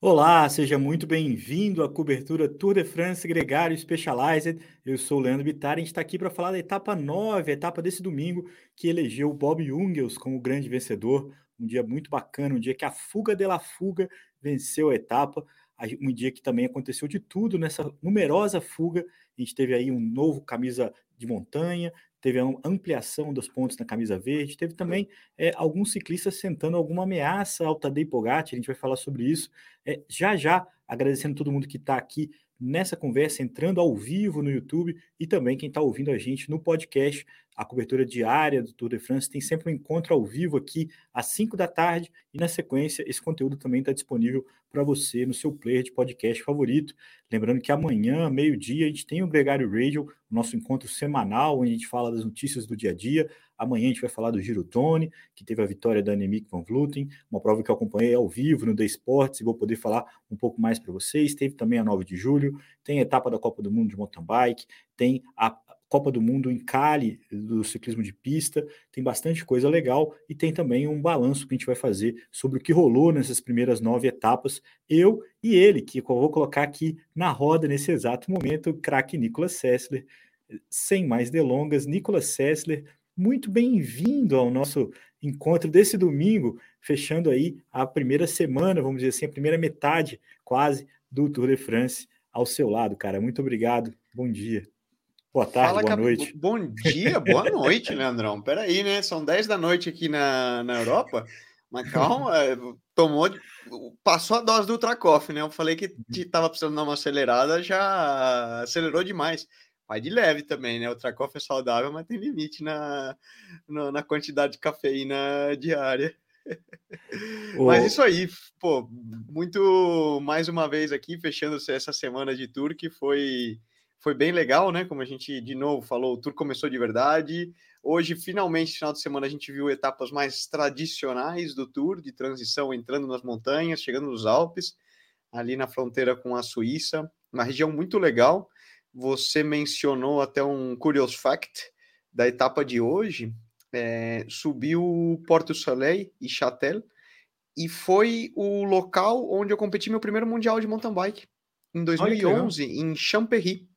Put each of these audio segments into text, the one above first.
Olá, seja muito bem-vindo à cobertura Tour de France Gregário Specialized. Eu sou o Leandro Bittar e a gente está aqui para falar da etapa 9, a etapa desse domingo, que elegeu o Bob Jungels como grande vencedor. Um dia muito bacana, um dia que a Fuga de la Fuga venceu a etapa. Um dia que também aconteceu de tudo nessa numerosa fuga. A gente teve aí um novo camisa de montanha, teve a ampliação dos pontos na camisa verde, teve também é, alguns ciclistas sentando alguma ameaça ao Tadej Pogacar, a gente vai falar sobre isso. É, já já, agradecendo todo mundo que está aqui nessa conversa, entrando ao vivo no YouTube e também quem está ouvindo a gente no podcast, a cobertura diária do Tour de France tem sempre um encontro ao vivo aqui às 5 da tarde e na sequência esse conteúdo também está disponível para você no seu player de podcast favorito. Lembrando que amanhã, meio-dia, a gente tem o Gregário Radio, o nosso encontro semanal, onde a gente fala das notícias do dia a dia. Amanhã a gente vai falar do Giro Tone, que teve a vitória da Annemiek van Vleuten, uma prova que eu acompanhei ao vivo no The Sports e vou poder falar um pouco mais para vocês. Teve também a 9 de julho, tem a etapa da Copa do Mundo de mountain bike, tem a Copa do Mundo em Cali, do ciclismo de pista, tem bastante coisa legal e tem também um balanço que a gente vai fazer sobre o que rolou nessas primeiras nove etapas. Eu e ele, que eu vou colocar aqui na roda nesse exato momento, o craque Nicolas Sessler. Sem mais delongas, Nicolas Sessler, muito bem-vindo ao nosso encontro desse domingo, fechando aí a primeira semana, vamos dizer assim, a primeira metade quase do Tour de France ao seu lado, cara. Muito obrigado, bom dia. Boa tarde, Fala, boa noite. Bom dia, boa noite, Leandrão. Peraí, né? São 10 da noite aqui na, na Europa. Mas calma, é, tomou, passou a dose do Tracoff, né? Eu falei que estava precisando dar uma acelerada, já acelerou demais. Vai de leve também, né? O Tracoff é saudável, mas tem limite na, na, na quantidade de cafeína diária. Mas isso aí, pô, muito mais uma vez aqui, fechando essa semana de tour que foi foi bem legal, né? Como a gente de novo falou, o tour começou de verdade. Hoje, finalmente, final de semana, a gente viu etapas mais tradicionais do tour, de transição, entrando nas montanhas, chegando nos Alpes, ali na fronteira com a Suíça. Uma região muito legal. Você mencionou até um curious fact da etapa de hoje. É, subiu Porto Soleil e Châtel, e foi o local onde eu competi meu primeiro mundial de mountain bike, em 2011, em Champéry.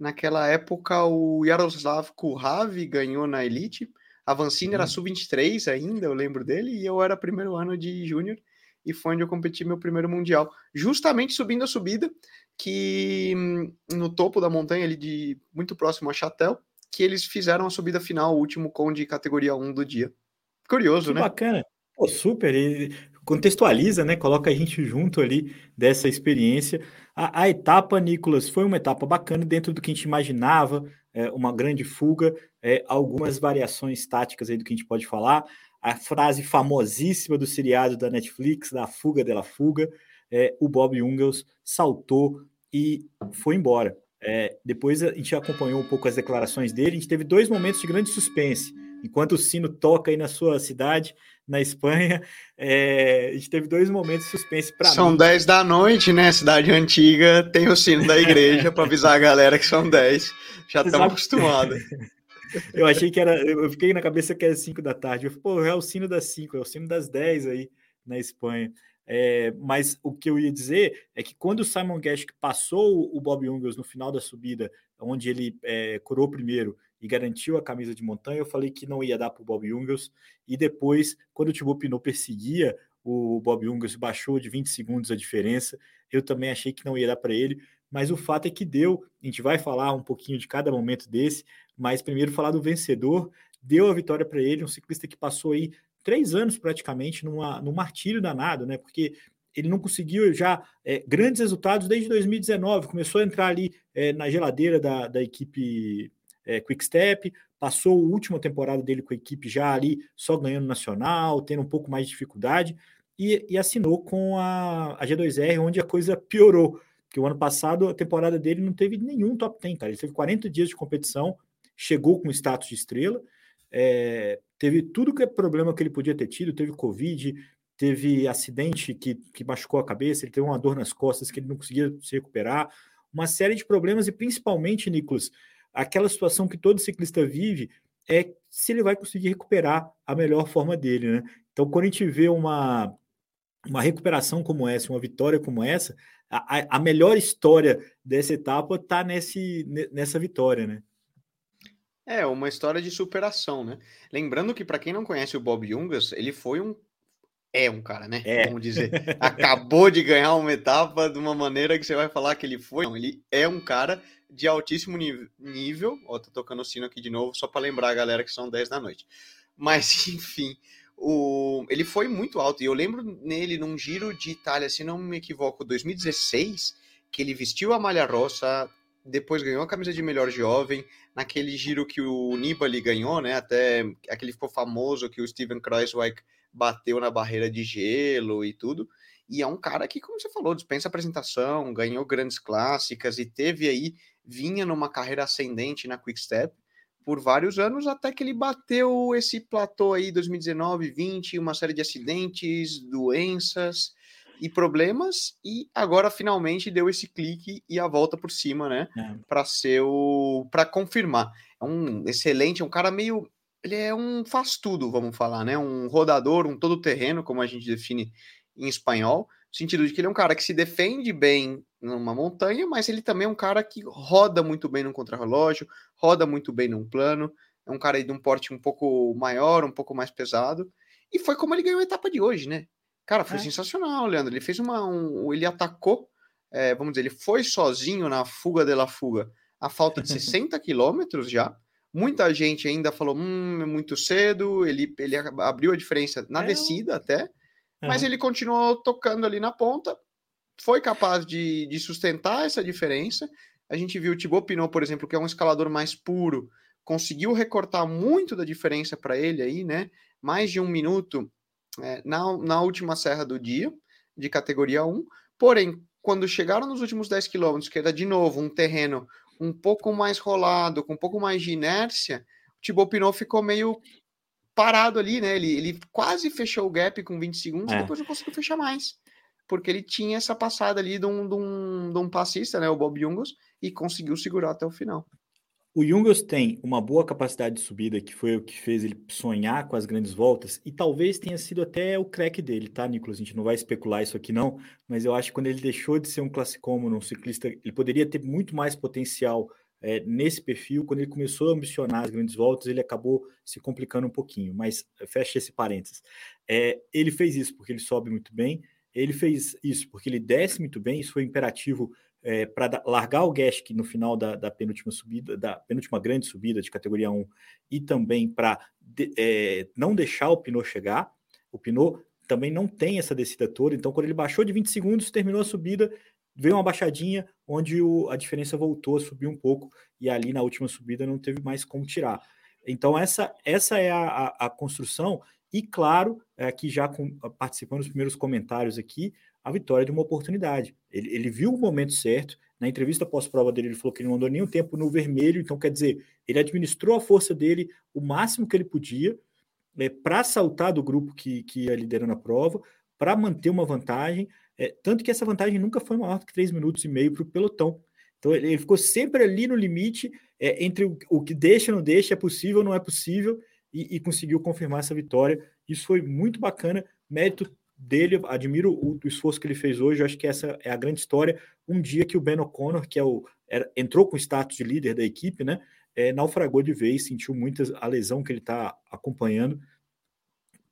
Naquela época, o Yaroslav Kurhavi ganhou na Elite. A Vancini era sub-23 ainda, eu lembro dele, e eu era primeiro ano de júnior, e foi onde eu competi meu primeiro mundial. Justamente subindo a subida, que hum, no topo da montanha, ali de muito próximo a Chatel, que eles fizeram a subida final, o último com de categoria 1 do dia. Curioso, que né? Bacana. Pô, super. E contextualiza, né? Coloca a gente junto ali dessa experiência. A, a, etapa, Nicolas, foi uma etapa bacana dentro do que a gente imaginava, é, uma grande fuga, é, algumas variações táticas aí do que a gente pode falar. A frase famosíssima do seriado da Netflix, da fuga dela fuga, é, o Bob Jungels saltou e foi embora. É, depois a gente acompanhou um pouco as declarações dele, a gente teve dois momentos de grande suspense. Enquanto o sino toca aí na sua cidade, na Espanha. É, a gente teve dois momentos de suspense para São mim. 10 da noite, né? Cidade antiga, tem o sino da igreja para avisar a galera que são 10. Já estamos acostumados. Eu achei que era. Eu fiquei na cabeça que era 5 da tarde. Eu falei, pô, é o sino das 5, é o sino das 10 aí na Espanha. É, mas o que eu ia dizer é que quando o Simon Geschke passou o Bob Jungels no final da subida, onde ele é, curou primeiro e garantiu a camisa de montanha, eu falei que não ia dar para o Bob Jungels. E depois, quando o Thibaut Pinot perseguia o Bob Jungels, baixou de 20 segundos a diferença. Eu também achei que não ia dar para ele, mas o fato é que deu. A gente vai falar um pouquinho de cada momento desse, mas primeiro falar do vencedor. Deu a vitória para ele, um ciclista que passou aí três anos praticamente numa, num martírio danado, né? Porque ele não conseguiu já é, grandes resultados desde 2019. Começou a entrar ali é, na geladeira da, da equipe é, Quick Step, passou a última temporada dele com a equipe já ali só ganhando nacional, tendo um pouco mais de dificuldade, e, e assinou com a, a G2R, onde a coisa piorou. Porque o ano passado, a temporada dele não teve nenhum top 10, cara. Ele teve 40 dias de competição, chegou com status de estrela, é, teve tudo que é problema que ele podia ter tido, teve Covid, teve acidente que, que machucou a cabeça, ele teve uma dor nas costas que ele não conseguia se recuperar, uma série de problemas, e principalmente, Nicolas, aquela situação que todo ciclista vive é se ele vai conseguir recuperar a melhor forma dele, né? Então, quando a gente vê uma, uma recuperação como essa, uma vitória como essa, a, a melhor história dessa etapa está nessa vitória, né? É, uma história de superação, né? Lembrando que, para quem não conhece o Bob Jungas, ele foi um é um cara, né? É. Vamos dizer. Acabou de ganhar uma etapa de uma maneira que você vai falar que ele foi. Não, ele é um cara de altíssimo nível. Ó, tô tocando o sino aqui de novo, só para lembrar a galera que são 10 da noite. Mas, enfim, o... ele foi muito alto. E eu lembro nele num giro de Itália, se não me equivoco, 2016, que ele vestiu a malha roça, depois ganhou a camisa de melhor jovem, naquele giro que o Nibali ganhou, né? Até aquele ficou famoso que o Steven Kreiswijk bateu na barreira de gelo e tudo. E é um cara que, como você falou, dispensa apresentação, ganhou grandes clássicas e teve aí, vinha numa carreira ascendente na Quick Step por vários anos, até que ele bateu esse platô aí 2019, 20, uma série de acidentes, doenças e problemas, e agora finalmente deu esse clique e a volta por cima, né? É. Para ser o. para confirmar. É um excelente, é um cara meio ele é um faz tudo, vamos falar, né? Um rodador, um todo terreno, como a gente define em espanhol, no sentido de que ele é um cara que se defende bem numa montanha, mas ele também é um cara que roda muito bem num contrarrelógio, roda muito bem num plano, é um cara de um porte um pouco maior, um pouco mais pesado, e foi como ele ganhou a etapa de hoje, né? Cara, foi é. sensacional, Leandro. Ele fez uma. Um, ele atacou, é, vamos dizer, ele foi sozinho na fuga de la fuga, a falta de 60 quilômetros já. Muita gente ainda falou, hum, é muito cedo. Ele, ele abriu a diferença na é. descida até, mas ele continuou tocando ali na ponta. Foi capaz de, de sustentar essa diferença. A gente viu o Thibaut Pinot, por exemplo, que é um escalador mais puro, conseguiu recortar muito da diferença para ele aí, né? Mais de um minuto é, na, na última serra do dia, de categoria 1. Porém, quando chegaram nos últimos 10 quilômetros, que era de novo um terreno um pouco mais rolado, com um pouco mais de inércia, o Thibaut Pinot ficou meio parado ali, né? Ele, ele quase fechou o gap com 20 segundos é. e depois não conseguiu fechar mais. Porque ele tinha essa passada ali de um, de um, de um passista, né? O Bob Jungels, e conseguiu segurar até o final. O Jungels tem uma boa capacidade de subida, que foi o que fez ele sonhar com as grandes voltas, e talvez tenha sido até o crack dele, tá, Nicolas? A gente não vai especular isso aqui, não, mas eu acho que quando ele deixou de ser um classicômono, um ciclista, ele poderia ter muito mais potencial é, nesse perfil. Quando ele começou a ambicionar as grandes voltas, ele acabou se complicando um pouquinho, mas fecha esse parênteses. É, ele fez isso porque ele sobe muito bem, ele fez isso porque ele desce muito bem, isso foi imperativo é, para largar o Gask no final da, da, penúltima subida, da penúltima grande subida de categoria 1, e também para de, é, não deixar o Pinot chegar. O Pinot também não tem essa descida toda, então quando ele baixou de 20 segundos, terminou a subida, veio uma baixadinha onde o, a diferença voltou a subir um pouco, e ali na última subida não teve mais como tirar. Então, essa, essa é a, a, a construção, e claro, aqui é, já com, participando dos primeiros comentários aqui, a vitória de uma oportunidade. Ele, ele viu o momento certo. Na entrevista pós-prova dele, ele falou que ele não andou nenhum tempo no vermelho, então quer dizer, ele administrou a força dele o máximo que ele podia é, para saltar do grupo que, que ia liderando a prova, para manter uma vantagem, é, tanto que essa vantagem nunca foi maior do que 3 minutos e meio para o pelotão. Então ele, ele, ficou sempre ali no limite é, entre o, o, que deixa, não deixa, é possível, não é possível, e, e conseguiu confirmar essa vitória. Isso foi muito bacana, mérito dele, admiro o, o, esforço que ele fez hoje, eu acho que essa é a grande história. Um dia que o Ben O'Connor, que é o, era, entrou com o status de líder da equipe, né, é, naufragou de vez, sentiu muitas a lesão que ele está acompanhando,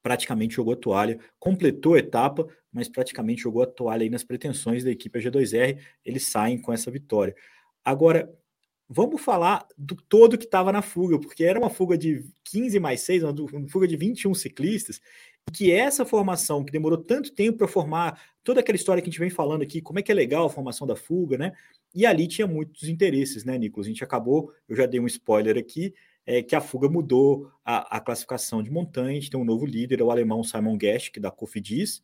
praticamente jogou a toalha, completou a etapa, mas praticamente jogou a toalha aí nas pretensões da equipe G2R, eles saem com essa vitória. Agora, vamos falar do todo que estava na fuga, porque era uma fuga de 15 mais 6, uma fuga de 21 ciclistas, que essa formação que demorou tanto tempo para formar toda aquela história que a gente vem falando aqui, como é que é legal a formação da fuga, né? E ali tinha muitos interesses, né, Nicolas? A gente acabou, eu já dei um spoiler aqui, é que a fuga mudou a, a classificação de montanha, tem um novo líder, é o alemão Simon Guest, que da Cofidis,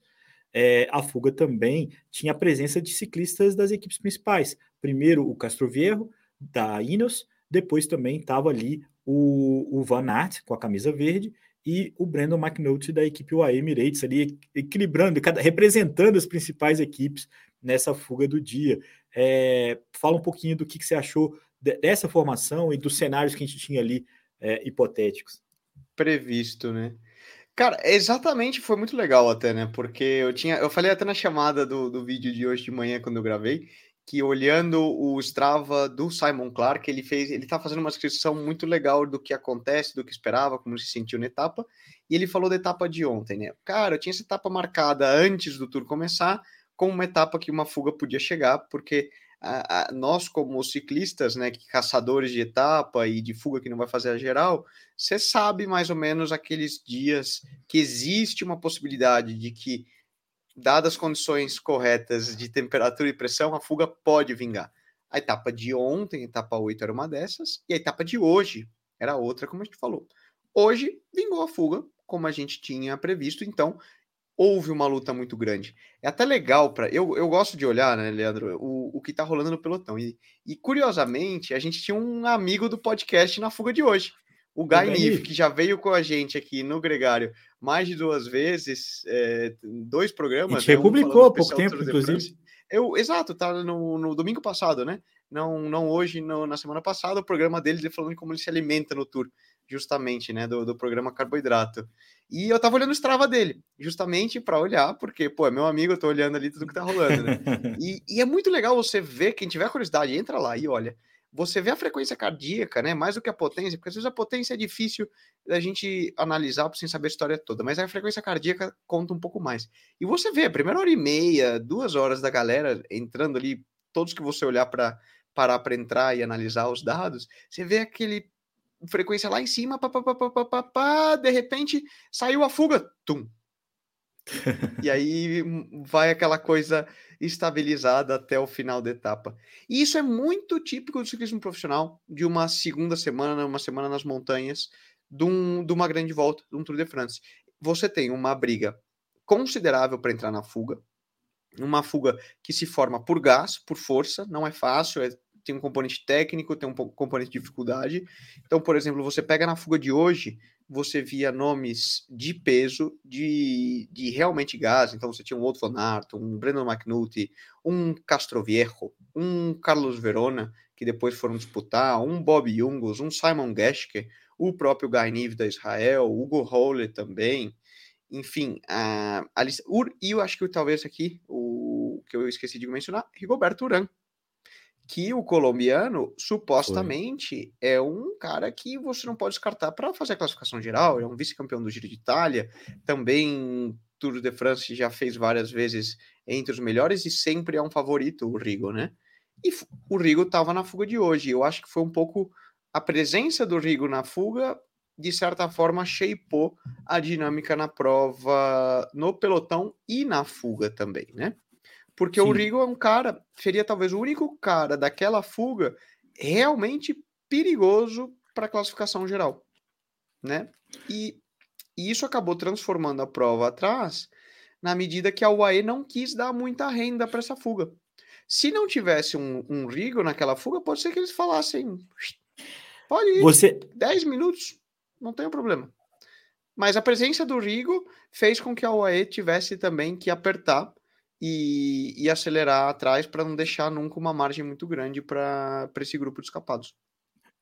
é, a fuga também tinha a presença de ciclistas das equipes principais. Primeiro o Castroviejo, da Ineos, depois também estava ali o, o Van Aert com a camisa verde e o Brandon McNulty da equipe UAE Emirates ali equilibrando, representando as principais equipes nessa fuga do dia. É, fala um pouquinho do que, que, você achou dessa formação e dos cenários que a gente tinha ali é, hipotéticos. Previsto, né? Cara, exatamente, foi muito legal até, né? Porque eu tinha, eu falei até na chamada do, do vídeo de hoje de manhã, quando eu gravei, que olhando o Strava do Simon Clark, ele fez, ele tá fazendo uma descrição muito legal do que acontece, do que esperava, como se sentiu na etapa, e ele falou da etapa de ontem, né? Cara, eu tinha essa etapa marcada antes do tour começar, como uma etapa que uma fuga podia chegar, porque a, a, nós, como ciclistas, né, caçadores de etapa e de fuga que não vai fazer a geral, você sabe mais ou menos aqueles dias que existe uma possibilidade de que, dadas as condições corretas de temperatura e pressão, a fuga pode vingar. A etapa de ontem, a etapa 8, era uma dessas, e a etapa de hoje era outra, como a gente falou. Hoje vingou a fuga, como a gente tinha previsto, então houve uma luta muito grande. É até legal para. Eu, eu gosto de olhar, né, Leandro, o, o que tá rolando no pelotão. E, e curiosamente, a gente tinha um amigo do podcast na fuga de hoje. O Guy Nif, que já veio com a gente aqui no Gregário mais de duas vezes, é, dois programas. A gente né, republicou há pouco tempo, inclusive. Eu, exato, tá no, no domingo passado, né? Não, não hoje, no, na semana passada, o programa dele falando como ele se alimenta no tour justamente, né, do, do programa Carboidrato. E eu tava olhando o Strava dele, justamente para olhar, porque, pô, é meu amigo, eu tô olhando ali tudo que tá rolando, né? e, e, é muito legal você ver, quem tiver curiosidade, entra lá e olha. Você vê a frequência cardíaca, né? Mais do que a potência, porque às vezes a potência é difícil da gente analisar sem saber a história toda, mas a frequência cardíaca conta um pouco mais. E você vê a primeira hora e meia, duas horas da galera entrando ali, todos que você olhar para parar para entrar e analisar os dados, você vê aquele frequência lá em cima, pá, pá, pá, pá, pá, pá, de repente saiu a fuga, tum. E aí vai aquela coisa estabilizada até o final da etapa. E isso é muito típico do ciclismo profissional, de uma segunda semana, uma semana nas montanhas, de, um, de uma grande volta, de um Tour de France. Você tem uma briga considerável para entrar na fuga, uma fuga que se forma por gás, por força, não é fácil, é tem um componente técnico, tem um componente de dificuldade. Então, por exemplo, você pega na fuga de hoje, você via nomes de peso, de, de realmente gás. Então, você tinha um Otto Van Aert, um Brandon McNulty, um Castroviejo, um Carlos Verona, que depois foram disputar, um Bob Jungels, um Simon Geschke, o próprio Guy Nive da Israel, Hugo Hole também. Enfim, a, a lista, e eu acho que talvez aqui, o que eu esqueci de mencionar, Rigoberto Urán, que o colombiano supostamente Foi. é um cara que você não pode descartar para fazer a classificação geral. É um vice-campeão do Giro de Itália, também Tour de France já fez várias vezes entre os melhores e sempre é um favorito o Rigo, né? E o Rigo estava na fuga de hoje. Eu acho que foi um pouco a presença do Rigo na fuga, de certa forma, shapeou a dinâmica na prova, no pelotão e na fuga também, né? Porque Sim. o Rigo é um cara, seria talvez o único cara daquela fuga realmente perigoso para a classificação geral, né? E, e, isso acabou transformando a prova atrás na medida que a UAE não quis dar muita renda para essa fuga. Se não tivesse um, um Rigo naquela fuga, pode ser que eles falassem pode ir, Você... 10 minutos, não tem problema. Mas a presença do Rigo fez com que a UAE tivesse também que apertar e, e acelerar atrás para não deixar nunca uma margem muito grande para esse grupo de escapados.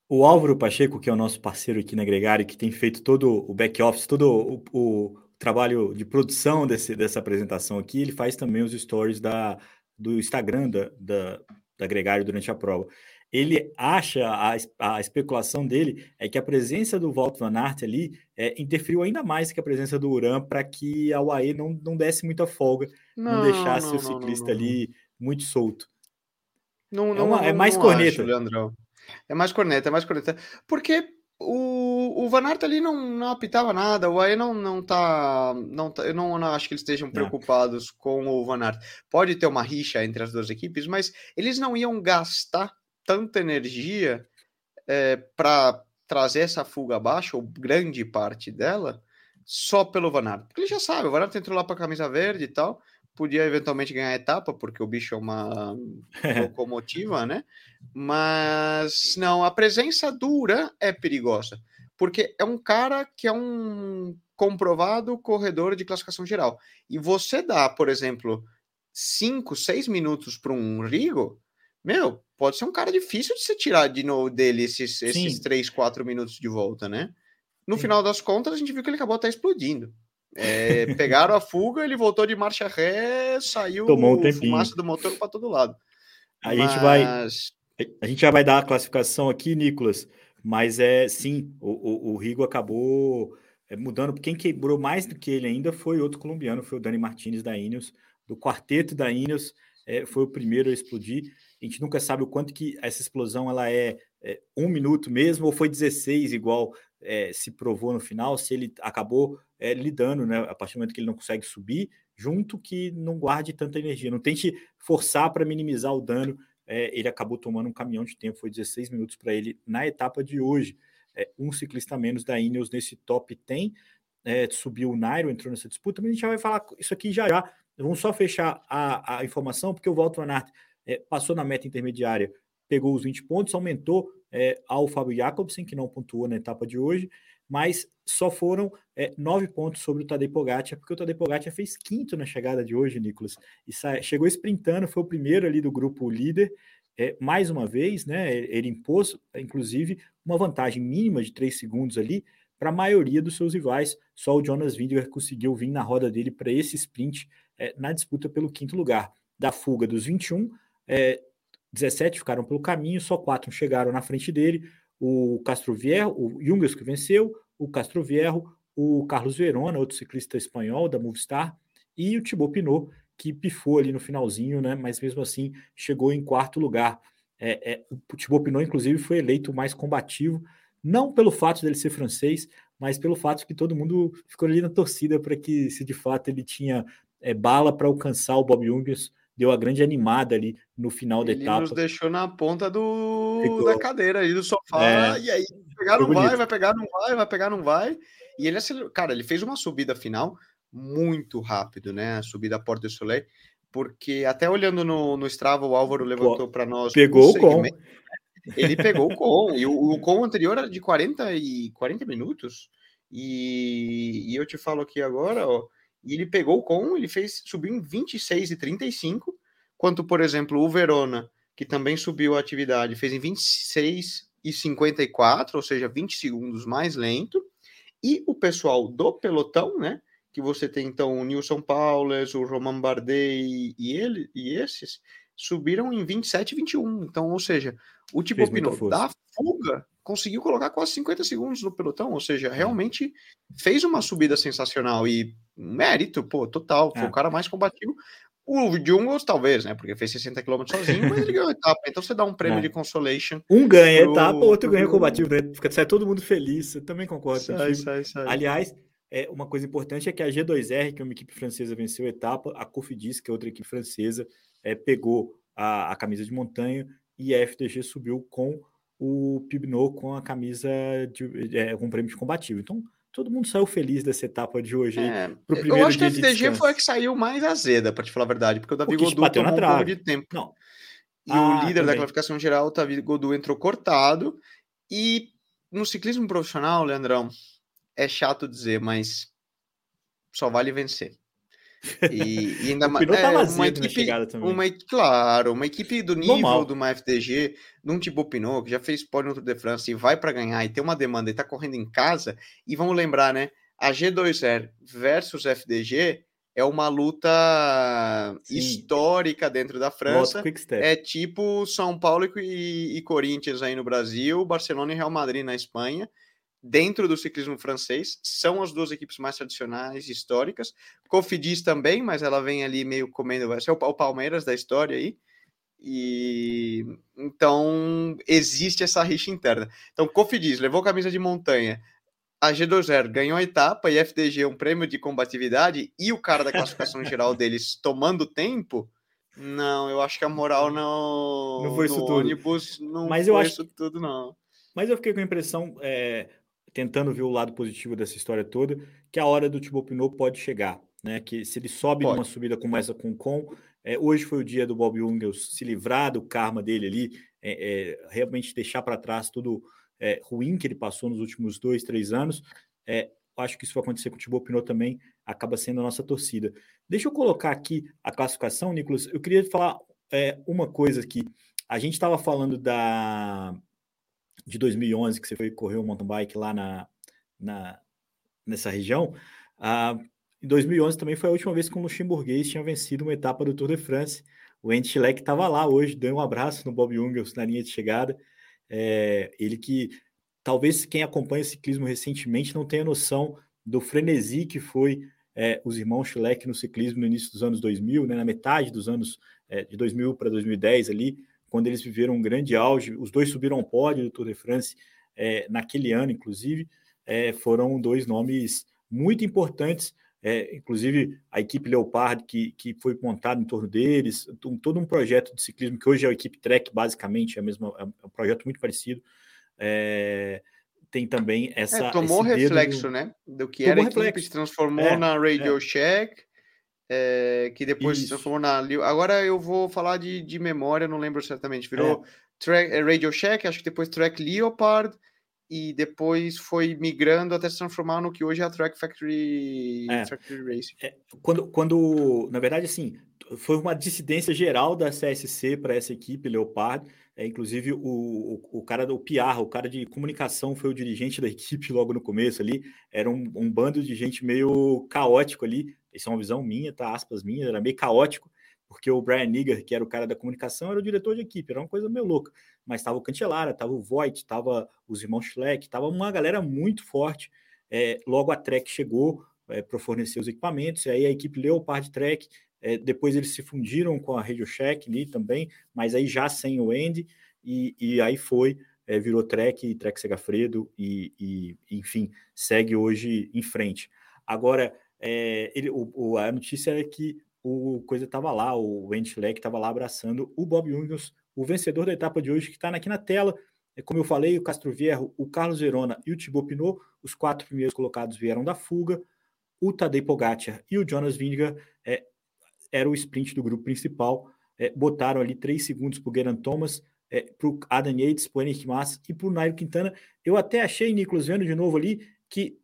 O Álvaro Pacheco, que é o nosso parceiro aqui na Gregário, que tem feito todo o back-office, todo o, o, trabalho de produção desse, dessa apresentação aqui, ele faz também os stories da, do Instagram da, da, da durante a prova ele acha, a, a especulação dele é que a presença do Walt Van Aert ali é, interferiu ainda mais que a presença do Uran para que a UAE não, não desse muita folga, não, não deixasse não, o ciclista ali muito solto. Não, é, uma, é mais corneta. Acho. É mais corneta, é mais corneta. Porque o, o Van Aert ali não, não apitava nada, o AE não, não tá. Não tá eu não, não acho que eles estejam preocupados com o Van Aert. Pode ter uma rixa entre as duas equipes, mas eles não iam gastar tanta energia é, para trazer essa fuga abaixo, ou grande parte dela, só pelo Van Aert. Porque ele já sabe, o Van Aert entrou lá para a camisa verde e tal, podia eventualmente ganhar a etapa, porque o bicho é uma locomotiva, né? Mas não, a presença dura é perigosa, porque é um cara que é um comprovado corredor de classificação geral. E você dá, por exemplo, 5, 6 minutos para um Rigo, meu, pode ser um cara difícil de se tirar de novo dele esses, esses 3, 4 minutos de volta, né? No Sim. final das contas, a gente viu que ele acabou até explodindo. É, pegaram a fuga, ele voltou de marcha ré, saiu Tomou um fumaça do motor para todo lado. A Mas... gente vai. A gente já vai dar a classificação aqui, Nicolas. Mas é sim, o, o, o Rigo acabou é, mudando. Quem quebrou mais do que ele ainda foi outro colombiano, foi o Dani Martinez da Ineos, do quarteto da Ineos, é, foi o primeiro a explodir. A gente nunca sabe o quanto que essa explosão ela é, é um minuto mesmo, ou foi 16, igual é, se provou no final, se ele acabou é, lidando, né? A partir do momento que ele não consegue subir, junto que não guarde tanta energia. Não tente forçar para minimizar o dano. É, ele acabou tomando um caminhão de tempo, foi 16 minutos para ele na etapa de hoje. É, um ciclista menos da Ineos nesse top tem. É, subiu o Nairo, entrou nessa disputa, mas a gente já vai falar isso aqui já já. Vamos só fechar a, a informação, porque o Walter Van Aert é, passou na meta intermediária, pegou os 20 pontos, aumentou é, ao Fábio Jacobsen, que não pontuou na etapa de hoje, mas só foram é, nove pontos sobre o Tadej Pogacar, porque o Tadej Pogacar fez quinto na chegada de hoje, Nicolas, e chegou sprintando, foi o primeiro ali do grupo líder, é, mais uma vez, né, ele impôs, inclusive, uma vantagem mínima de três segundos ali para a maioria dos seus rivais, só o Jonas Vingegaard conseguiu vir na roda dele para esse sprint é, na disputa pelo quinto lugar. Da fuga dos 21, é, 17 ficaram pelo caminho, só quatro chegaram na frente dele, o Castro Vierro, o Jungas que venceu, o Castro Vierro, o Carlos Verona, outro ciclista espanhol da Movistar, e o Thibaut Pinot, que pifou ali no finalzinho, né? Mas mesmo assim chegou em quarto lugar. É, é, o Thibaut Pinot, inclusive, foi eleito o mais combativo, não pelo fato dele ser francês, mas pelo fato que todo mundo ficou ali na torcida para que, se de fato ele tinha é, bala para alcançar o Bob Jungels, deu a grande animada ali no final da ele etapa. Ele nos deixou na ponta do Ficou... da cadeira aí do sofá, é... e aí pegar não vai, vai pegar não vai, vai pegar não vai. E ele acelerou, cara, ele fez uma subida final muito rápido, né? A subida à Porta do Soleil, porque até olhando no, no Strava, o Álvaro levantou para nós. Pegou o com. Ele pegou o com, e o, o com anterior era de 40 e 40 minutos. E, e eu te falo aqui agora, ó, e ele pegou com, ele fez subiu em 26 e 35, quanto por exemplo o Verona, que também subiu a atividade, fez em 26 e 54, ou seja, 20 segundos mais lento. E o pessoal do pelotão, né, que você tem então o Nilson Paules, o Roman Bardet e ele e esses subiram em 27 e 21. Então, ou seja, o Thibaut Pinot da fuga conseguiu colocar quase 50 segundos no pelotão, ou seja, é. realmente fez uma subida sensacional e mérito, pô, total, foi é. o cara mais combativo. O Jungles, talvez, né? Porque fez 60 km sozinho, mas ele ganhou a etapa. Então você dá um prêmio é. de consolation. Um ganha a etapa, outro ganha combativo, né? Fica sai todo mundo feliz. Eu também concordo. Sai, sai, sai. Aliás, é, uma coisa importante é que a G2R, que é uma equipe francesa, venceu a etapa, a Cofidis, que é outra equipe francesa, é, pegou a, a camisa de montanha e a FDG subiu com o Pibnot com a camisa de, é, com prêmio de combativo. Então, todo mundo saiu feliz dessa etapa de hoje. É, pro primeiro eu acho que a FDG foi a que saiu mais azeda, para te falar a verdade, porque o Davi Godu tomou um pouco de tempo. Não. E ah, o líder também. da classificação geral, o Davi Godu, entrou cortado. E no ciclismo profissional, Leandrão, é chato dizer, mas só vale vencer. E, e ainda mais. Tá é, uma equipe, uma, claro, uma equipe do nível Normal. de uma FDG, num Thibaut Pinot, que já fez pole no Tour de France e vai para ganhar e tem uma demanda e tá correndo em casa. E vamos lembrar, né? A G2R versus FDG é uma luta Sim. histórica dentro da França. É tipo São Paulo e, e Corinthians aí no Brasil, Barcelona e Real Madrid na Espanha dentro do ciclismo francês, são as duas equipes mais tradicionais, históricas. Cofidis também, mas ela vem ali meio comendo, vai ser o Palmeiras da história aí. E então existe essa rixa interna. Então, Cofidis levou camisa de montanha, a G2R ganhou a etapa e FDG um prêmio de combatividade e o cara da classificação geral deles tomando tempo. Não, eu acho que a moral não, não foi isso tudo. ônibus não Mas foi eu acho... isso tudo, não. Mas eu fiquei com a impressão, é, tentando ver o lado positivo dessa história toda, que a hora do Thibaut Pinot pode chegar. né? Que se ele sobe Pode. numa subida como essa com o Com, é, hoje foi o dia do Bob Jungels se livrar do karma dele ali, é, é, realmente deixar para trás tudo é, ruim que ele passou nos últimos dois, três anos. É, acho que isso vai acontecer com o Thibaut Pinot também, acaba sendo a nossa torcida. Deixa eu colocar aqui a classificação, Nicolas. Eu queria falar é, uma coisa aqui. A gente estava falando da de 2011, que você foi correr o mountain bike lá na, na nessa região. Ah, em 2011 também foi a última vez que o luxemburguês tinha vencido uma etapa do Tour de France. O Andy estava lá hoje, deu um abraço no Bob Jungels na linha de chegada. É, ele que talvez quem acompanha o ciclismo recentemente não tenha noção do frenesi que foi é, os irmãos Schleck no ciclismo no início dos anos 2000, né, na metade dos anos é, de 2000 para 2010 ali, quando eles viveram um grande auge. Os dois subiram ao pódio do Tour de France é, naquele ano, inclusive. É, foram dois nomes muito importantes é, inclusive a equipe Leopard, que, que foi montada em torno deles, todo um projeto de ciclismo, que hoje é a equipe Trek, basicamente, é, mesmo, é um projeto muito parecido. É, tem também é, essa. tomou reflexo, do... né? Do que tomou era a reflexo. equipe, se transformou é, na Radio Shack, que depois Isso. se transformou na. Agora eu vou falar de, de memória, não lembro certamente. Virou Track, Radio Shack, acho que depois Track Leopard e depois foi migrando até se transformar no que hoje é a Track Factory, é, Factory Racing. É, quando, quando, na verdade, assim, foi uma dissidência geral da CSC para essa equipe Leopard. É, inclusive, o, o, o, cara do PR, o cara de comunicação, foi o dirigente da equipe logo no começo ali. Era um, um bando de gente meio caótico ali. Isso é uma visão minha, tá? Aspas minhas, era meio caótico porque o Brian Nigger, que era o cara da comunicação, era o diretor de equipe, era uma coisa meio louca. Mas estava o Cantelara, estava o Voigt, estava os irmãos Schleck, estava uma galera muito forte. É, logo a Trek chegou é, para fornecer os equipamentos, e aí a equipe Leopard Trek, é, depois eles se fundiram com a Radio Shack ali também, mas aí já sem o Andy, e, e aí foi, é, virou Trek, Trek Segafredo, e, e, enfim, segue hoje em frente. Agora, é, ele, o, o, a notícia é que o coisa estava lá, o Wendy Schleck estava lá abraçando o Bob Jungels, o vencedor da etapa de hoje, que está aqui na tela. É, como eu falei, o Castro Vierro, o Carlos Verona e o Thibaut Pinot, os quatro primeiros colocados vieram da fuga. O Tadej Pogacar e o Jonas Vingegaard é, era o sprint do grupo principal. É, botaram ali três segundos para o Geraint Thomas, é, para o Adam Yates, para o Henrique Mas e para o Nairo Quintana. Eu até achei, Nicolas, vendo de novo ali, que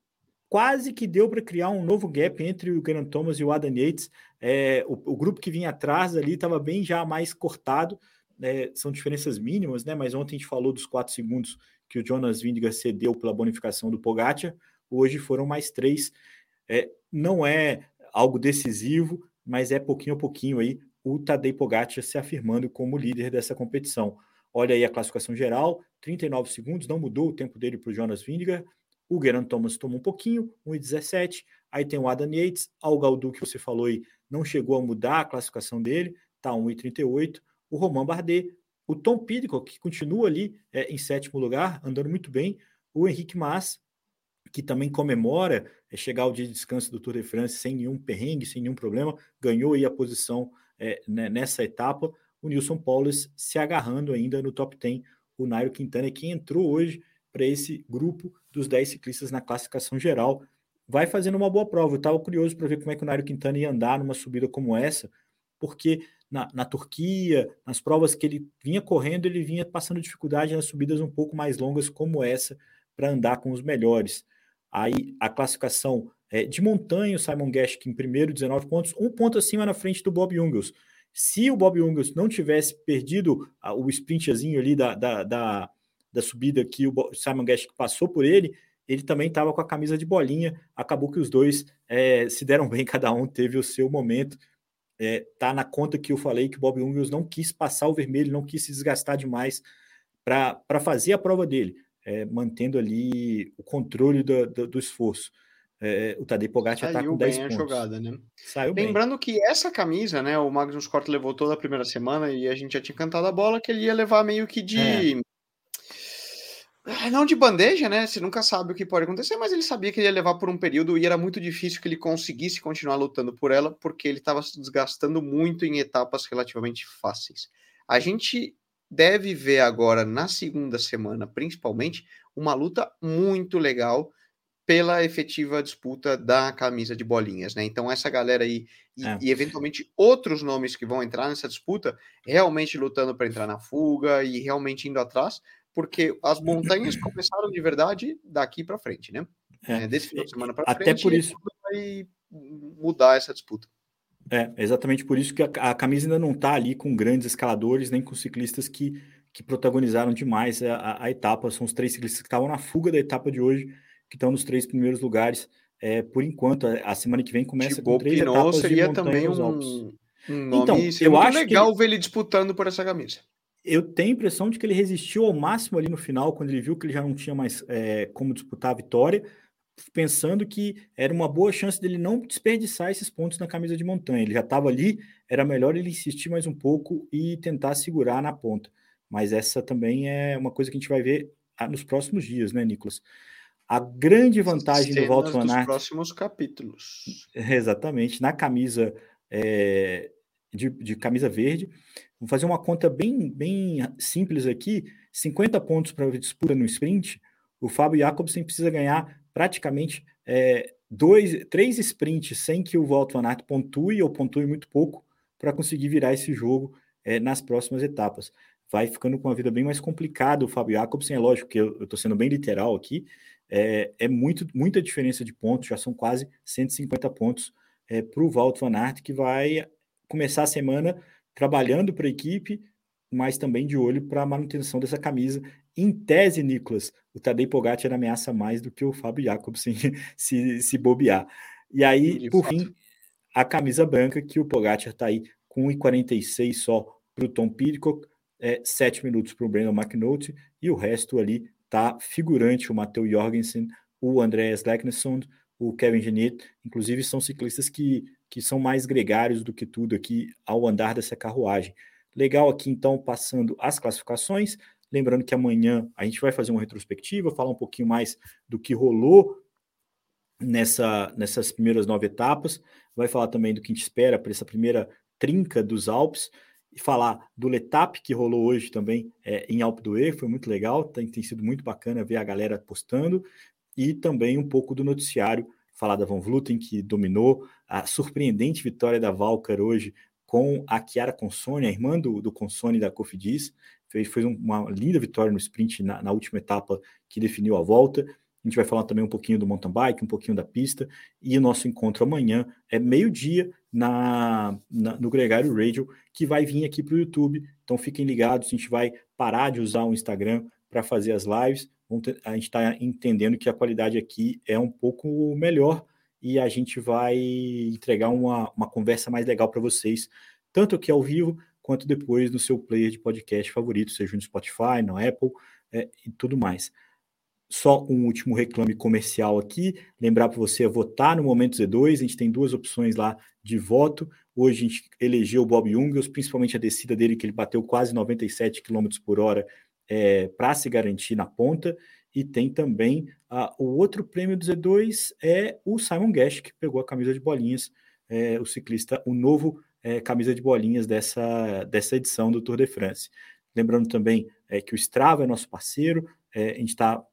quase que deu para criar um novo gap entre o Geraint Thomas e o Adam Yates. É, o, o, grupo que vinha atrás ali estava bem já mais cortado, né, são diferenças mínimas, né? Mas ontem a gente falou dos quatro segundos que o Jonas Vingegaard cedeu pela bonificação do Pogacar, hoje foram mais três. É, não é algo decisivo, mas é pouquinho a pouquinho aí o Tadej Pogacar se afirmando como líder dessa competição. Olha aí a classificação geral, 39 segundos, não mudou o tempo dele para o Jonas Vingegaard, o Geraint Thomas tomou um pouquinho, 1,17. Aí tem o Adam Yates, o Galdu que você falou aí, não chegou a mudar a classificação dele, tá 1,38. O Romain Bardet, o Tom Pidcock, que continua ali é, em sétimo lugar, andando muito bem. O Henrique Mas, que também comemora é, chegar ao dia de descanso do Tour de France sem nenhum perrengue, sem nenhum problema, ganhou aí a posição é, né, nessa etapa. O Nilson Paulus se agarrando ainda no top 10. O Nairo Quintana, que entrou hoje para esse grupo dos 10 ciclistas na classificação geral. Vai fazendo uma boa prova. Eu estava curioso para ver como é que o Nairo Quintana ia andar numa subida como essa, porque na, na, Turquia, nas provas que ele vinha correndo, ele vinha passando dificuldade nas subidas um pouco mais longas como essa, para andar com os melhores. Aí a classificação é, de montanha, o Simon Geschke em primeiro, 19 pontos, um ponto acima na frente do Bob Jungels. Se o Bob Jungels não tivesse perdido o sprintzinho ali da, da, da da subida que o Simon Guest passou por ele, ele também estava com a camisa de bolinha. Acabou que os dois é, se deram bem, cada um teve o seu momento. É, tá na conta que eu falei que o Bob Jungels não quis passar o vermelho, não quis se desgastar demais para fazer a prova dele, é, mantendo ali o controle do, do, do esforço. É, o Tadej Pogacar está com 10 bem pontos. a jogada, né? Saiu Lembrando bem. que essa camisa, né, o Magnus Cort levou toda a primeira semana e a gente já tinha cantado a bola que ele ia levar meio que de é. Não de bandeja, né? Você nunca sabe o que pode acontecer, mas ele sabia que ele ia levar por um período e era muito difícil que ele conseguisse continuar lutando por ela, porque ele estava se desgastando muito em etapas relativamente fáceis. A gente deve ver agora, na segunda semana, principalmente, uma luta muito legal pela efetiva disputa da camisa de bolinhas, né? Então, essa galera aí e, é. e, eventualmente outros nomes que vão entrar nessa disputa, realmente lutando para entrar na fuga e realmente indo atrás, porque as montanhas começaram de verdade daqui para frente, né? É. Desse final de semana para frente, até por isso vai mudar essa disputa. É, exatamente por isso que a, a camisa ainda não está ali com grandes escaladores, nem com ciclistas que, que protagonizaram demais a, a, etapa. São os três ciclistas que estavam na fuga da etapa de hoje, que estão nos três primeiros lugares. É, por enquanto, a, semana que vem começa Thibaut com três Pinot etapas seria de também um, um nome então, eu acho legal ele... ver ele disputando por essa camisa. Eu tenho a impressão de que ele resistiu ao máximo ali no final, quando ele viu que ele já não tinha mais é, como disputar a vitória pensando que era uma boa chance dele não desperdiçar esses pontos na camisa de montanha. Ele já estava ali, era melhor ele insistir mais um pouco e tentar segurar na ponta. Mas essa também é uma coisa que a gente vai ver ah, nos próximos dias, né, Nicolas? A grande vantagem Cenas do Walter Van Aert... próximos capítulos. Exatamente, na camisa é, de, de, camisa verde. Vamos fazer uma conta bem, bem simples aqui. 50 pontos para disputa no sprint. O Fábio Jacobsen precisa ganhar praticamente é, dois, três sprints sem que o Walter Van Aert pontue ou pontue muito pouco para conseguir virar esse jogo é, nas próximas etapas. Vai ficando com a vida bem mais complicada o Fábio Jacobsen, é lógico que eu estou sendo bem literal aqui, é, é, muito, muita diferença de pontos, já são quase 150 pontos é, para o Walter Van Aert, que vai começar a semana trabalhando para a equipe, mas também de olho para a manutenção dessa camisa em tese, Nicolas, o Tadej Pogacar ameaça mais do que o Fábio Jacobsen se, se bobear. E aí, De por fato. fim, a camisa branca, que o Pogacar está aí com 1,46 só para o Tom Pidcock, é, 7 minutos para o Brandon McNulty, e o resto ali tá figurante, o Matheus Jorgensen, o Andreas Leknesson, o Kevin Genet, inclusive são ciclistas que, que são mais gregários do que tudo aqui ao andar dessa carruagem. Legal aqui, então, passando as classificações, Lembrando que amanhã a gente vai fazer uma retrospectiva, falar um pouquinho mais do que rolou nessa, nessas primeiras nove etapas, vai falar também do que a gente espera para essa primeira trinca dos Alpes, e falar do Letap que rolou hoje também é, em Alpe d'Huez, foi muito legal, tem, tem sido muito bacana ver a galera postando, e também um pouco do noticiário, falar da Van Vluten, que dominou, a surpreendente vitória da Valcar hoje com a Chiara Consone, a irmã do, do Consone da Cofidis, fez, fez uma linda vitória no sprint na, na, última etapa que definiu a volta. A gente vai falar também um pouquinho do mountain bike, um pouquinho da pista, e o nosso encontro amanhã é meio-dia na, na, no Gregário Radio, que vai vir aqui para o YouTube. Então fiquem ligados, a gente vai parar de usar o Instagram para fazer as lives. A gente está entendendo que a qualidade aqui é um pouco melhor e a gente vai entregar uma, uma conversa mais legal para vocês, tanto aqui ao vivo quanto depois no seu player de podcast favorito, seja no Spotify, no Apple é, e tudo mais. Só um último reclame comercial aqui. Lembrar para você votar no Momento Z2. A gente tem duas opções lá de voto. Hoje a gente elegeu o Bob Jungels, principalmente a descida dele, que ele bateu quase 97 km por hora é, para se garantir na ponta. E tem também uh, o outro prêmio do Z2 é o Simon Guest, que pegou a camisa de bolinhas, é, o ciclista, o novo é, camisa de bolinhas dessa, dessa edição do Tour de France. Lembrando também é, que o Strava é nosso parceiro, é, a gente está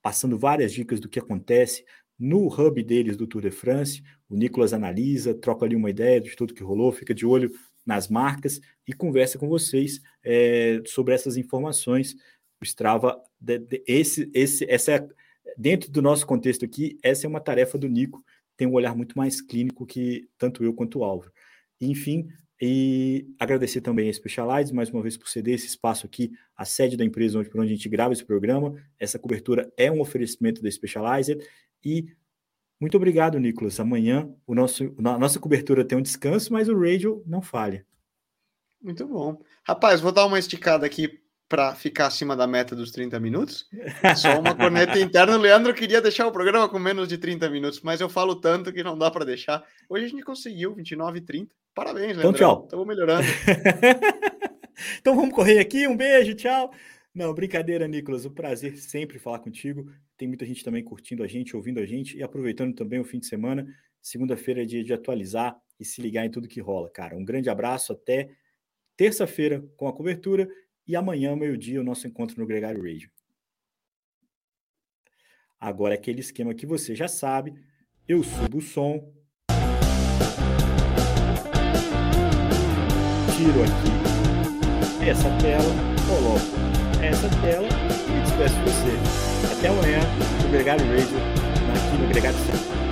passando várias dicas do que acontece no hub deles do Tour de France. O Nicolas analisa, troca ali uma ideia de tudo que rolou, fica de olho nas marcas e conversa com vocês é, sobre essas informações. O Strava, de, de, esse, esse, essa é, dentro do nosso contexto aqui, essa é uma tarefa do Nico, tem um olhar muito mais clínico que tanto eu quanto o Álvaro. Enfim, e agradecer também a Specialized, mais uma vez, por ceder esse espaço aqui, a sede da empresa onde, por onde a gente grava esse programa. Essa cobertura é um oferecimento da Specialized. E muito obrigado, Nicolas. Amanhã o nosso, a nossa cobertura tem um descanso, mas o radio não falha. Muito bom. Rapaz, vou dar uma esticada aqui para ficar acima da meta dos 30 minutos. Só uma corneta interna. O Leandro queria deixar o programa com menos de 30 minutos, mas eu falo tanto que não dá para deixar. Hoje a gente conseguiu 29 e 30. Parabéns, Leandro. Então, tchau. Estamos melhorando. então vamos correr aqui. Um beijo, tchau. Não, brincadeira, Nicolas. Um prazer sempre falar contigo. Tem muita gente também curtindo a gente, ouvindo a gente e aproveitando também o fim de semana. Segunda-feira é dia de atualizar e se ligar em tudo que rola, cara. Um grande abraço. Até terça-feira com a cobertura e amanhã, meio-dia, o nosso encontro no Gregário Radio. Agora, aquele esquema que você já sabe, eu subo o som, tiro aqui essa tela, coloco essa tela e despeço de você. Até amanhã, no Gregário Radio, aqui no Gregário Centro.